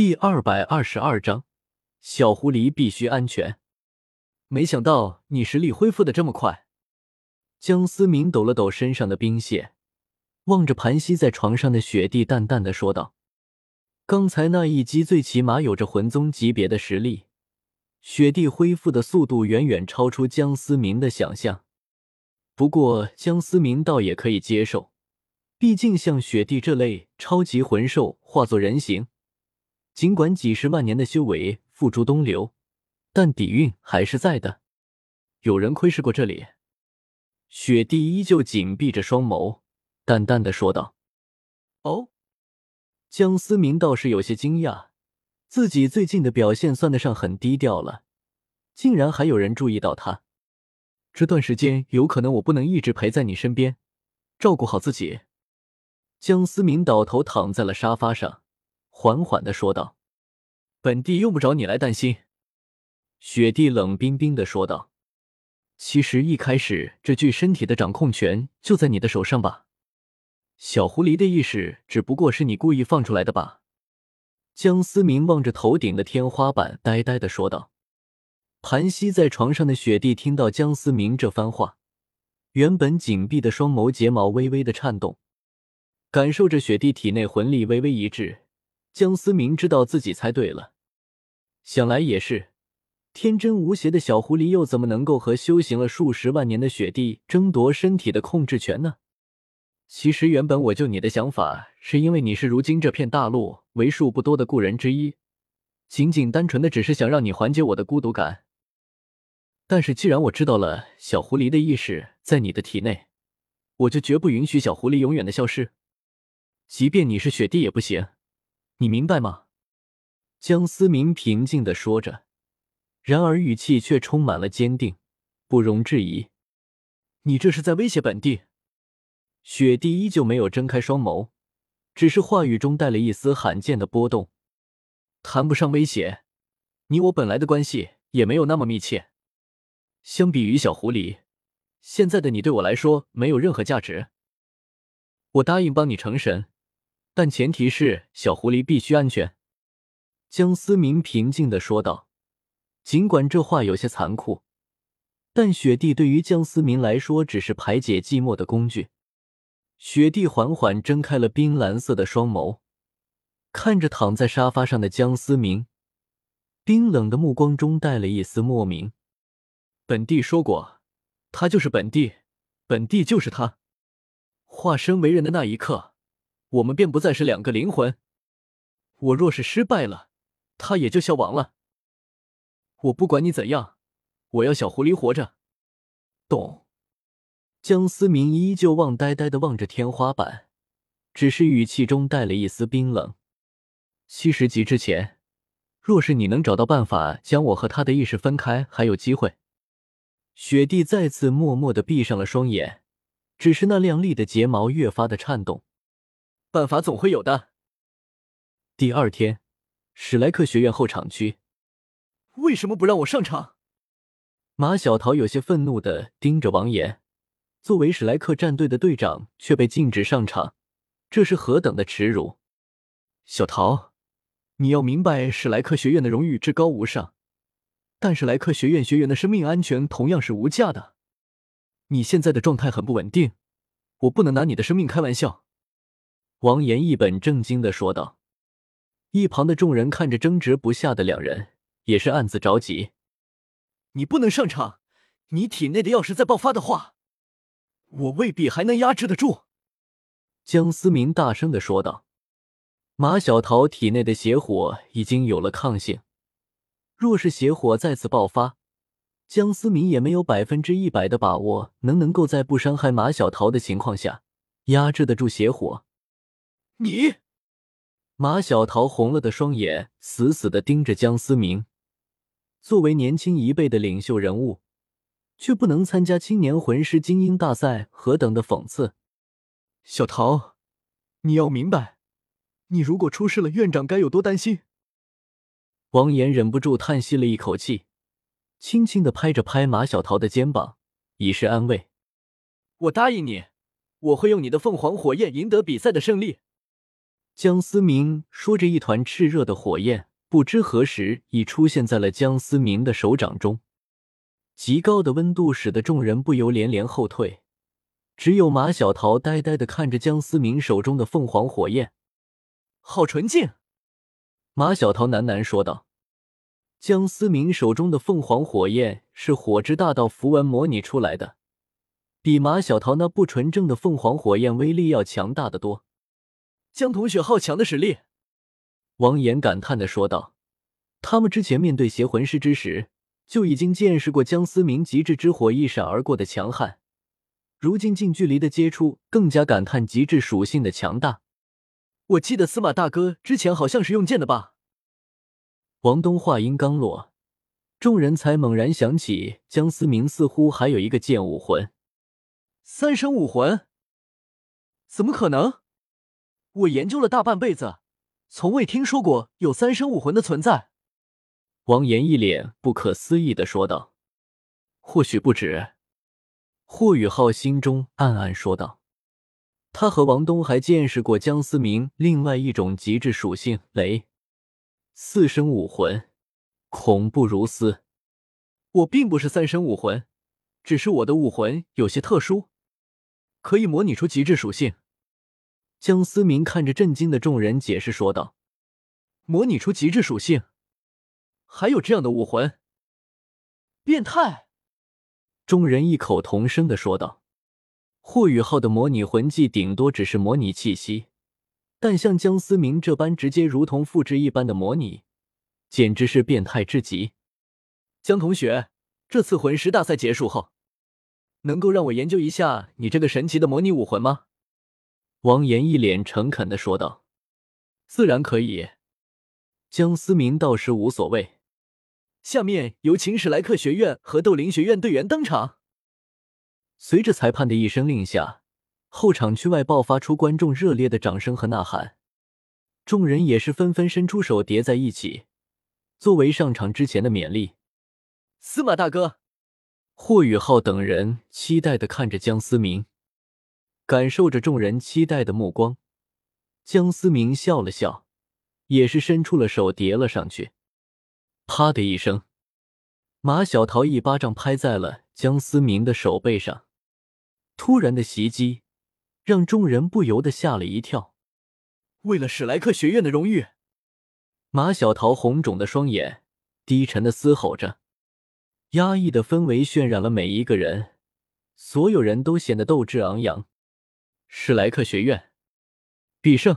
第二百二十二章，小狐狸必须安全。没想到你实力恢复的这么快。江思明抖了抖身上的冰屑，望着盘膝在床上的雪地，淡淡的说道：“刚才那一击最起码有着魂宗级别的实力，雪地恢复的速度远远超出江思明的想象。不过江思明倒也可以接受，毕竟像雪地这类超级魂兽化作人形。”尽管几十万年的修为付诸东流，但底蕴还是在的。有人窥视过这里。雪帝依旧紧闭着双眸，淡淡的说道：“哦。”江思明倒是有些惊讶，自己最近的表现算得上很低调了，竟然还有人注意到他。这段时间有可能我不能一直陪在你身边，照顾好自己。江思明倒头躺在了沙发上。缓缓的说道：“本帝用不着你来担心。”雪帝冷冰冰的说道：“其实一开始这具身体的掌控权就在你的手上吧？小狐狸的意识只不过是你故意放出来的吧？”江思明望着头顶的天花板，呆呆的说道。盘膝在床上的雪帝听到江思明这番话，原本紧闭的双眸睫毛微微的颤动，感受着雪帝体内魂力微微一滞。江思明知道自己猜对了，想来也是，天真无邪的小狐狸又怎么能够和修行了数十万年的雪帝争夺身体的控制权呢？其实原本我救你的想法，是因为你是如今这片大陆为数不多的故人之一，仅仅单纯的只是想让你缓解我的孤独感。但是既然我知道了小狐狸的意识在你的体内，我就绝不允许小狐狸永远的消失，即便你是雪帝也不行。你明白吗？江思明平静的说着，然而语气却充满了坚定，不容置疑。你这是在威胁本帝？雪帝依旧没有睁开双眸，只是话语中带了一丝罕见的波动。谈不上威胁，你我本来的关系也没有那么密切。相比于小狐狸，现在的你对我来说没有任何价值。我答应帮你成神。但前提是小狐狸必须安全。”江思明平静的说道。尽管这话有些残酷，但雪帝对于江思明来说只是排解寂寞的工具。雪帝缓缓睁开了冰蓝色的双眸，看着躺在沙发上的江思明，冰冷的目光中带了一丝莫名。本帝说过，他就是本帝，本帝就是他，化身为人的那一刻。我们便不再是两个灵魂。我若是失败了，他也就消亡了。我不管你怎样，我要小狐狸活着。懂。江思明依旧望呆呆的望着天花板，只是语气中带了一丝冰冷。七十级之前，若是你能找到办法将我和他的意识分开，还有机会。雪帝再次默默的闭上了双眼，只是那亮丽的睫毛越发的颤动。办法总会有的。第二天，史莱克学院后场区，为什么不让我上场？马小桃有些愤怒的盯着王岩，作为史莱克战队的队长却被禁止上场，这是何等的耻辱！小桃，你要明白，史莱克学院的荣誉至高无上，但史莱克学院学员的生命安全同样是无价的。你现在的状态很不稳定，我不能拿你的生命开玩笑。王岩一本正经的说道，一旁的众人看着争执不下的两人，也是暗自着急。你不能上场，你体内的药势再爆发的话，我未必还能压制得住。江思明大声的说道。马小桃体内的邪火已经有了抗性，若是邪火再次爆发，江思明也没有百分之一百的把握能能够在不伤害马小桃的情况下压制得住邪火。你，马小桃红了的双眼死死的盯着江思明。作为年轻一辈的领袖人物，却不能参加青年魂师精英大赛，何等的讽刺！小桃，你要明白，你如果出事了，院长该有多担心。王岩忍不住叹息了一口气，轻轻的拍着拍马小桃的肩膀，以示安慰。我答应你，我会用你的凤凰火焰赢得比赛的胜利。江思明说着，一团炽热的火焰不知何时已出现在了江思明的手掌中。极高的温度使得众人不由连连后退，只有马小桃呆呆的看着江思明手中的凤凰火焰，好纯净。马小桃喃喃说道：“江思明手中的凤凰火焰是火之大道符文模拟出来的，比马小桃那不纯正的凤凰火焰威力要强大的多。”江同学好强的实力，王岩感叹的说道：“他们之前面对邪魂师之时。”就已经见识过江思明极致之火一闪而过的强悍，如今近距离的接触，更加感叹极致属性的强大。我记得司马大哥之前好像是用剑的吧？王东话音刚落，众人才猛然想起江思明似乎还有一个剑武魂。三生武魂？怎么可能？我研究了大半辈子，从未听说过有三生武魂的存在。王岩一脸不可思议的说道：“或许不止。”霍雨浩心中暗暗说道：“他和王东还见识过江思明另外一种极致属性——雷四生武魂，恐怖如斯。我并不是三生武魂，只是我的武魂有些特殊，可以模拟出极致属性。”江思明看着震惊的众人，解释说道：“模拟出极致属性。”还有这样的武魂，变态！众人异口同声的说道：“霍雨浩的模拟魂技顶多只是模拟气息，但像江思明这般直接如同复制一般的模拟，简直是变态至极。”江同学，这次魂师大赛结束后，能够让我研究一下你这个神奇的模拟武魂吗？王岩一脸诚恳的说道：“自然可以。”江思明倒是无所谓。下面有请史莱克学院和斗灵学院队员登场。随着裁判的一声令下，后场区外爆发出观众热烈的掌声和呐喊，众人也是纷纷伸出手叠在一起，作为上场之前的勉励。司马大哥，霍雨浩等人期待的看着江思明，感受着众人期待的目光。江思明笑了笑，也是伸出了手叠了上去。啪的一声，马小桃一巴掌拍在了江思明的手背上。突然的袭击让众人不由得吓了一跳。为了史莱克学院的荣誉，马小桃红肿的双眼低沉的嘶吼着，压抑的氛围渲染了每一个人，所有人都显得斗志昂扬。史莱克学院必胜。